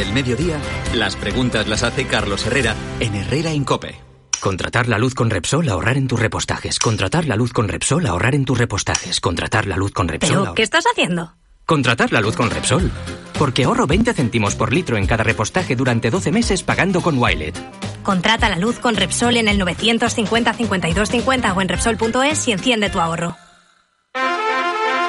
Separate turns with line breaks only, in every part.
del mediodía, las preguntas las hace Carlos Herrera en Herrera Incope.
Contratar la luz con Repsol, ahorrar en tus repostajes. Contratar la luz con Repsol, ahorrar en tus repostajes. Contratar la luz con Repsol.
¿Pero qué estás haciendo?
Contratar la luz con Repsol. Porque ahorro 20 céntimos por litro en cada repostaje durante 12 meses pagando con Wilet.
Contrata la luz con Repsol en el 950 52 50 o en Repsol.es y enciende tu ahorro.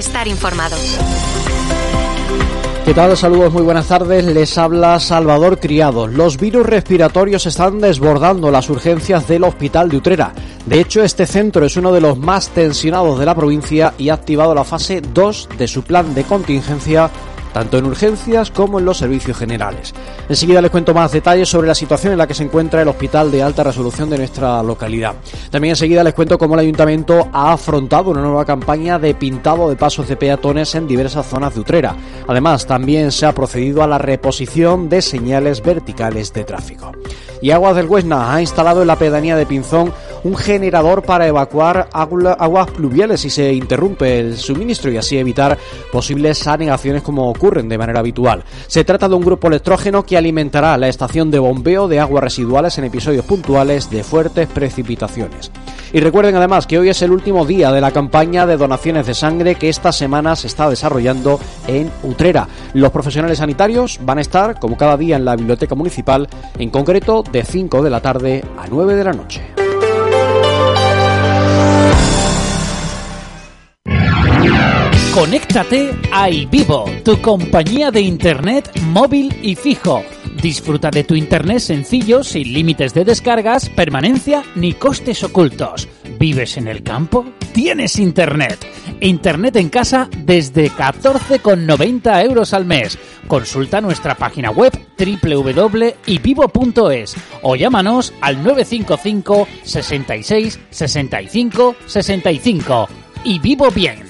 Estar informado.
¿Qué tal? Saludos, muy buenas tardes. Les habla Salvador Criado. Los virus respiratorios están desbordando las urgencias del Hospital de Utrera. De hecho, este centro es uno de los más tensionados de la provincia y ha activado la fase 2 de su plan de contingencia tanto en urgencias como en los servicios generales. Enseguida les cuento más detalles sobre la situación en la que se encuentra el hospital de alta resolución de nuestra localidad. También enseguida les cuento cómo el ayuntamiento ha afrontado una nueva campaña de pintado de pasos de peatones en diversas zonas de Utrera. Además, también se ha procedido a la reposición de señales verticales de tráfico. Y Aguas del Huesna ha instalado en la pedanía de Pinzón un generador para evacuar aguas pluviales si se interrumpe el suministro y así evitar posibles anegaciones como ocurren de manera habitual. Se trata de un grupo electrógeno que alimentará la estación de bombeo de aguas residuales en episodios puntuales de fuertes precipitaciones. Y recuerden además que hoy es el último día de la campaña de donaciones de sangre que esta semana se está desarrollando en Utrera. Los profesionales sanitarios van a estar, como cada día, en la biblioteca municipal, en concreto de 5 de la tarde a 9 de la noche.
Conéctate a iVivo, tu compañía de internet móvil y fijo. Disfruta de tu internet sencillo, sin límites de descargas, permanencia ni costes ocultos. ¿Vives en el campo? Tienes internet. Internet en casa desde 14,90 euros al mes. Consulta nuestra página web www.ivivo.es o llámanos al 955 66 65 65. Y vivo bien.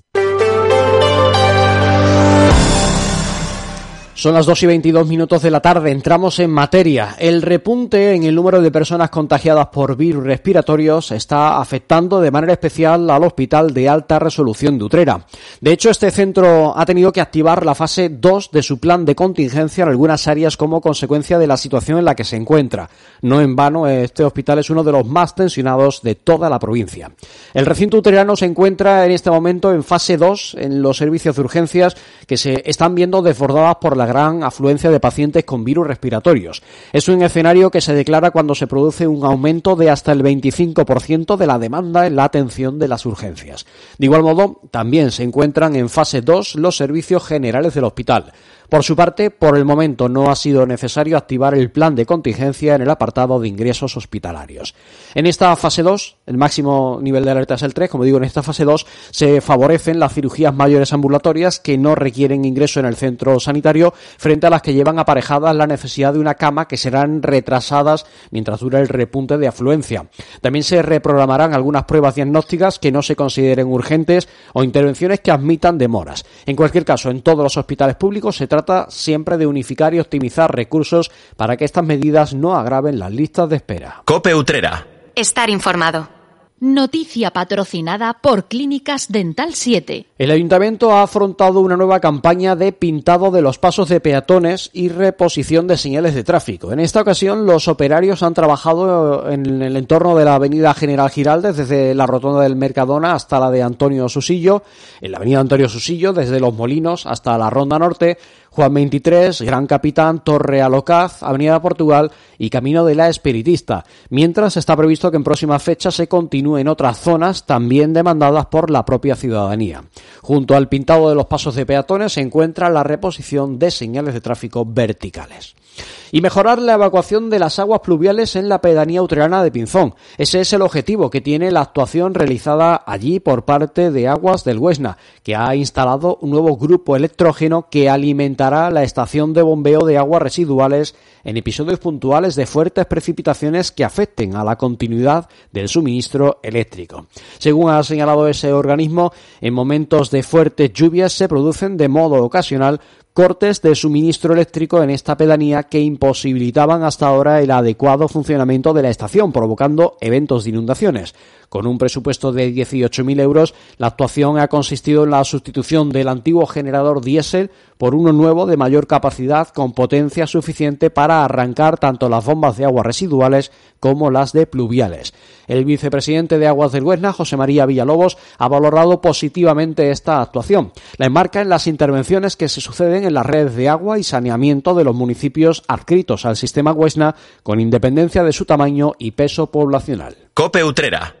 Son las 2 y 22 minutos de la tarde, entramos en materia. El repunte en el número de personas contagiadas por virus respiratorios está afectando de manera especial al Hospital de Alta Resolución de Utrera. De hecho, este centro ha tenido que activar la fase 2 de su plan de contingencia en algunas áreas como consecuencia de la situación en la que se encuentra. No en vano, este hospital es uno de los más tensionados de toda la provincia. El recinto utrerano se encuentra en este momento en fase 2 en los servicios de urgencias que se están viendo desbordadas por la gran afluencia de pacientes con virus respiratorios. Es un escenario que se declara cuando se produce un aumento de hasta el 25% de la demanda en la atención de las urgencias. De igual modo, también se encuentran en fase 2 los servicios generales del hospital. Por su parte, por el momento no ha sido necesario activar el plan de contingencia en el apartado de ingresos hospitalarios. En esta fase 2, el máximo nivel de alerta es el 3, como digo, en esta fase 2 se favorecen las cirugías mayores ambulatorias que no requieren ingreso en el centro sanitario frente a las que llevan aparejadas la necesidad de una cama que serán retrasadas mientras dura el repunte de afluencia. También se reprogramarán algunas pruebas diagnósticas que no se consideren urgentes o intervenciones que admitan demoras. En cualquier caso, en todos los hospitales públicos se trata siempre de unificar y optimizar recursos para que estas medidas no agraven las listas de espera.
Cope Utrera.
Estar informado.
Noticia patrocinada por Clínicas Dental 7.
El ayuntamiento ha afrontado una nueva campaña de pintado de los pasos de peatones y reposición de señales de tráfico. En esta ocasión, los operarios han trabajado en el entorno de la avenida General Giraldes, desde la rotonda del Mercadona hasta la de Antonio Susillo, en la avenida Antonio Susillo, desde Los Molinos hasta la Ronda Norte, Juan 23, Gran Capitán, Torre Alocaz, Avenida Portugal y Camino de la Espiritista, mientras está previsto que en próximas fechas se continúe en otras zonas también demandadas por la propia ciudadanía. Junto al pintado de los pasos de peatones se encuentra la reposición de señales de tráfico verticales y mejorar la evacuación de las aguas pluviales en la pedanía utrerana de Pinzón. Ese es el objetivo que tiene la actuación realizada allí por parte de Aguas del Huesna, que ha instalado un nuevo grupo electrógeno que alimentará la estación de bombeo de aguas residuales en episodios puntuales de fuertes precipitaciones que afecten a la continuidad del suministro eléctrico. Según ha señalado ese organismo, en momentos de fuertes lluvias se producen de modo ocasional cortes de suministro eléctrico en esta pedanía que imposibilitaban hasta ahora el adecuado funcionamiento de la estación, provocando eventos de inundaciones. Con un presupuesto de 18.000 euros, la actuación ha consistido en la sustitución del antiguo generador diésel por uno nuevo de mayor capacidad con potencia suficiente para arrancar tanto las bombas de agua residuales como las de pluviales. El vicepresidente de Aguas del Huesna, José María Villalobos, ha valorado positivamente esta actuación. La enmarca en las intervenciones que se suceden en las redes de agua y saneamiento de los municipios adscritos al sistema Huesna, con independencia de su tamaño y peso poblacional.
Cope Utrera.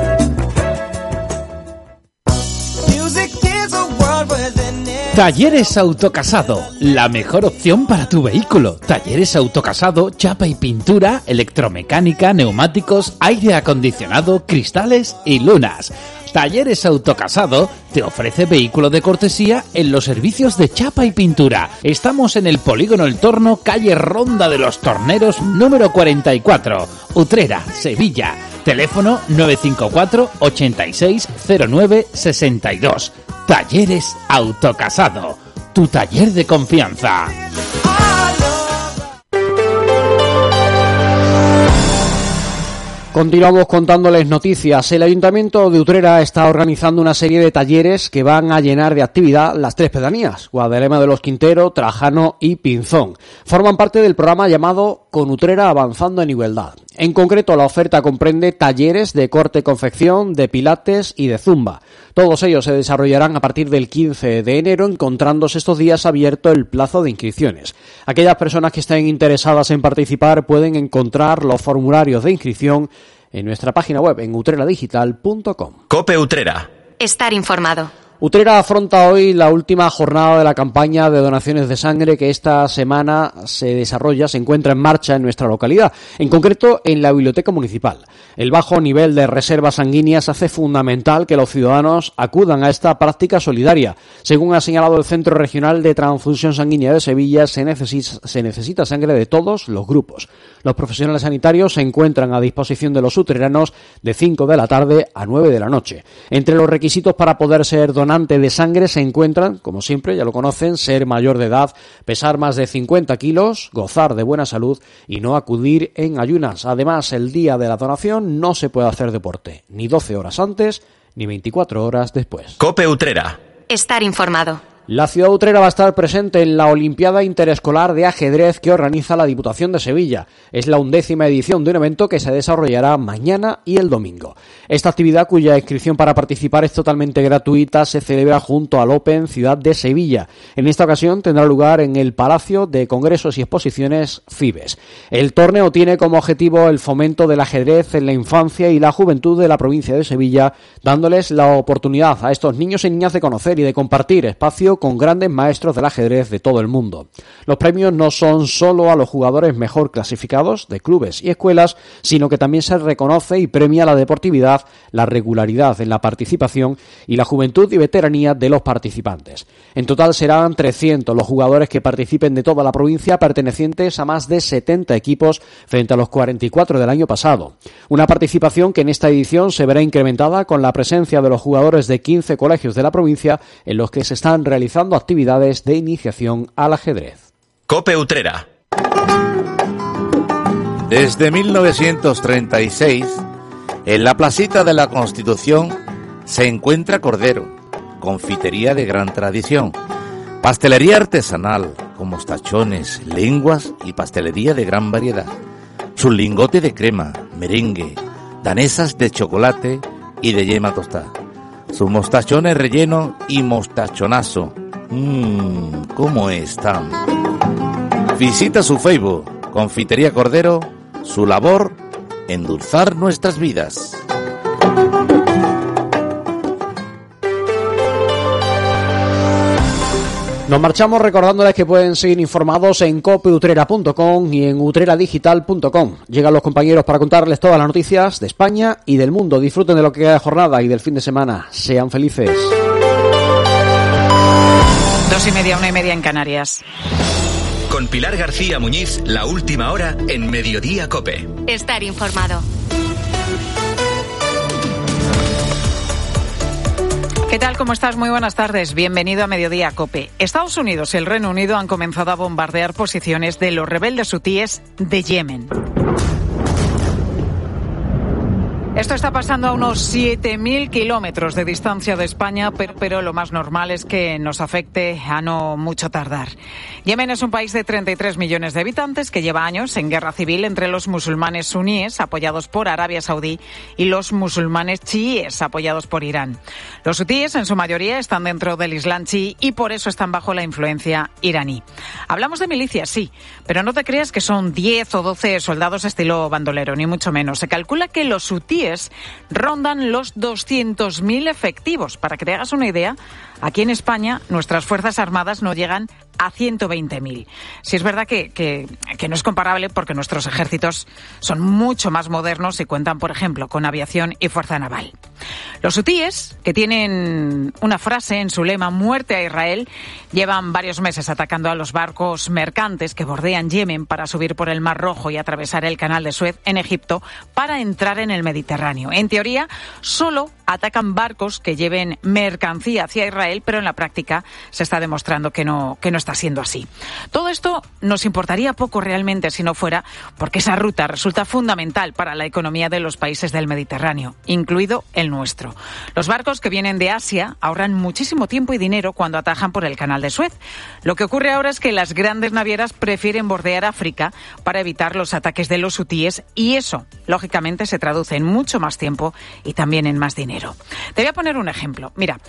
Talleres Autocasado, la mejor opción para tu vehículo. Talleres Autocasado, chapa y pintura, electromecánica, neumáticos, aire acondicionado, cristales y lunas. Talleres Autocasado te ofrece vehículo de cortesía en los servicios de chapa y pintura. Estamos en el Polígono El Torno, calle Ronda de los Torneros, número 44, Utrera, Sevilla. Teléfono 954 8609 62. Talleres Autocasado, tu taller de confianza.
Continuamos contándoles noticias. El Ayuntamiento de Utrera está organizando una serie de talleres que van a llenar de actividad las tres pedanías, Guadalema de los Quintero, Trajano y Pinzón. Forman parte del programa llamado Con Utrera Avanzando en Igualdad. En concreto, la oferta comprende talleres de corte y confección, de pilates y de zumba. Todos ellos se desarrollarán a partir del 15 de enero, encontrándose estos días abierto el plazo de inscripciones. Aquellas personas que estén interesadas en participar pueden encontrar los formularios de inscripción en nuestra página web en utreradigital.com.
Cope Utrera.
Estar informado.
Utrera afronta hoy la última jornada de la campaña de donaciones de sangre que esta semana se desarrolla, se encuentra en marcha en nuestra localidad, en concreto en la Biblioteca Municipal. El bajo nivel de reservas sanguíneas hace fundamental que los ciudadanos acudan a esta práctica solidaria. Según ha señalado el Centro Regional de Transfusión Sanguínea de Sevilla, se necesita, se necesita sangre de todos los grupos. Los profesionales sanitarios se encuentran a disposición de los utreranos de 5 de la tarde a 9 de la noche. Entre los requisitos para poder ser donante de sangre se encuentran, como siempre, ya lo conocen, ser mayor de edad, pesar más de 50 kilos, gozar de buena salud y no acudir en ayunas. Además, el día de la donación no se puede hacer deporte, ni 12 horas antes ni 24 horas después.
Cope Utrera.
Estar informado.
La ciudad utrera va a estar presente en la Olimpiada Interescolar de Ajedrez que organiza la Diputación de Sevilla. Es la undécima edición de un evento que se desarrollará mañana y el domingo. Esta actividad, cuya inscripción para participar es totalmente gratuita, se celebra junto al Open Ciudad de Sevilla. En esta ocasión tendrá lugar en el Palacio de Congresos y Exposiciones Fibes. El torneo tiene como objetivo el fomento del ajedrez en la infancia y la juventud de la provincia de Sevilla, dándoles la oportunidad a estos niños y niñas de conocer y de compartir espacio con grandes maestros del ajedrez de todo el mundo. Los premios no son solo a los jugadores mejor clasificados de clubes y escuelas, sino que también se reconoce y premia la deportividad, la regularidad en la participación y la juventud y veteranía de los participantes. En total serán 300 los jugadores que participen de toda la provincia, pertenecientes a más de 70 equipos frente a los 44 del año pasado. Una participación que en esta edición se verá incrementada con la presencia de los jugadores de 15 colegios de la provincia en los que se están realizando actividades de iniciación al ajedrez.
Cope Utrera.
Desde 1936, en la placita de la Constitución se encuentra Cordero, confitería de gran tradición, pastelería artesanal con mostachones, lenguas y pastelería de gran variedad. Su lingote de crema, merengue, danesas de chocolate y de yema tostada. Sus mostachones relleno y mostachonazo. Mmm, ¿cómo están? Visita su Facebook, Confitería Cordero, su labor, endulzar nuestras vidas.
Nos marchamos recordándoles que pueden seguir informados en copeutrera.com y en utreradigital.com. Llegan los compañeros para contarles todas las noticias de España y del mundo. Disfruten de lo que queda de jornada y del fin de semana. Sean felices.
Dos y media, una y media en Canarias.
Con Pilar García Muñiz, la última hora en Mediodía Cope.
Estar informado.
¿Qué tal? ¿Cómo estás? Muy buenas tardes. Bienvenido a Mediodía Cope. Estados Unidos y el Reino Unido han comenzado a bombardear posiciones de los rebeldes hutíes de Yemen. Esto está pasando a unos 7.000 kilómetros de distancia de España, pero, lo más normal es que nos afecte a no mucho tardar. Yemen es un país de 33 millones de habitantes que lleva años en guerra civil entre los musulmanes suníes, apoyados por Arabia Saudí, y los musulmanes chiíes, apoyados por Irán. Los hutíes, en su mayoría, están dentro del Islam chií y por eso están bajo la influencia iraní. Hablamos de milicias, sí, pero no te creas que son 10 o 12 soldados estilo bandolero, ni mucho menos. Se calcula que los hutíes rondan los 200.000 efectivos. Para que te hagas una idea, aquí en España nuestras Fuerzas Armadas no llegan a 120.000. Si es verdad que, que, que, no es comparable porque nuestros ejércitos son mucho más modernos y cuentan, por ejemplo, con aviación y fuerza naval. Los hutíes, que tienen una frase en su lema muerte a Israel, llevan varios meses atacando a los barcos mercantes que bordean Yemen para subir por el Mar Rojo y atravesar el Canal de Suez en Egipto para entrar en el Mediterráneo. En teoría, solo atacan barcos que lleven mercancía hacia Israel, pero en la práctica se está demostrando que no, que no está siendo así. Todo esto nos importaría poco realmente si no fuera porque esa ruta resulta fundamental para la economía de los países del Mediterráneo, incluido el nuestro. Los barcos que vienen de Asia ahorran muchísimo tiempo y dinero cuando atajan por el canal de Suez. Lo que ocurre ahora es que las grandes navieras prefieren bordear África para evitar los ataques de los hutíes y eso, lógicamente, se traduce en mucho más tiempo y también en más dinero. Te voy a poner un ejemplo. Mira,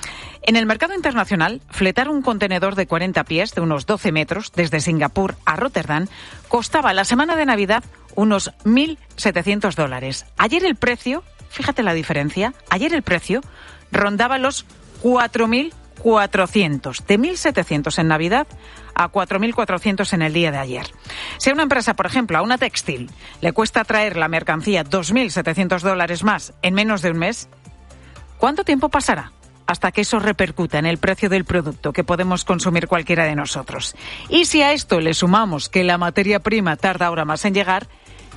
en el mercado internacional, fletar un contenedor de 40 pies, de unos 12 metros, desde Singapur a Rotterdam, costaba la semana de Navidad unos 1.700 dólares. Ayer el precio, fíjate la diferencia, ayer el precio rondaba los 4.400. De 1.700 en Navidad a 4.400 en el día de ayer. Si a una empresa, por ejemplo, a una textil, le cuesta traer la mercancía 2.700 dólares más en menos de un mes, ¿cuánto tiempo pasará? Hasta que eso repercuta en el precio del producto que podemos consumir cualquiera de nosotros. Y si a esto le sumamos que la materia prima tarda ahora más en llegar,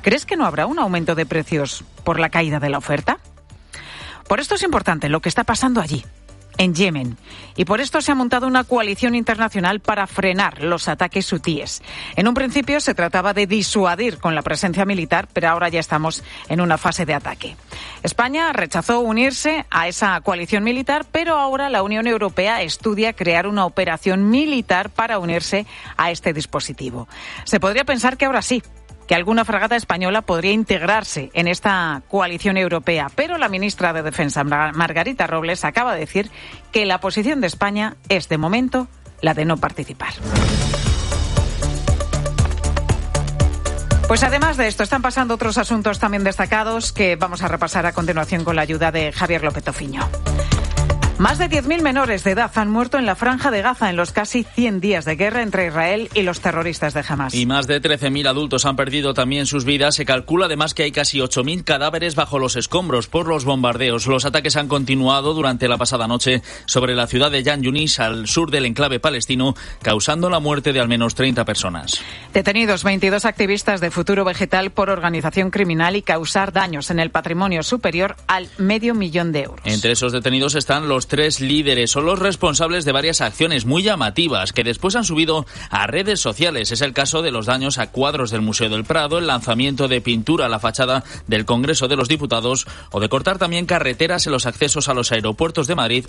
¿crees que no habrá un aumento de precios por la caída de la oferta? Por esto es importante lo que está pasando allí, en Yemen. Y por esto se ha montado una coalición internacional para frenar los ataques hutíes. En un principio se trataba de disuadir con la presencia militar, pero ahora ya estamos en una fase de ataque. España rechazó unirse a esa coalición militar, pero ahora la Unión Europea estudia crear una operación militar para unirse a este dispositivo. Se podría pensar que ahora sí, que alguna fragata española podría integrarse en esta coalición europea, pero la ministra de Defensa, Margarita Robles, acaba de decir que la posición de España es, de momento, la de no participar. Pues además de esto, están pasando otros asuntos también destacados que vamos a repasar a continuación con la ayuda de Javier López Tofiño. Más de 10.000 menores de edad han muerto en la franja de Gaza en los casi 100 días de guerra entre Israel y los terroristas de Hamas.
Y más de 13.000 adultos han perdido también sus vidas. Se calcula además que hay casi 8.000 cadáveres bajo los escombros por los bombardeos. Los ataques han continuado durante la pasada noche sobre la ciudad de Yan Yunis, al sur del enclave palestino, causando la muerte de al menos 30 personas.
Detenidos 22 activistas de Futuro Vegetal por organización criminal y causar daños en el patrimonio superior al medio millón de euros.
Entre esos detenidos están los tres líderes son los responsables de varias acciones muy llamativas que después han subido a redes sociales. Es el caso de los daños a cuadros del Museo del Prado, el lanzamiento de pintura a la fachada del Congreso de los Diputados o de cortar también carreteras en los accesos a los aeropuertos de Madrid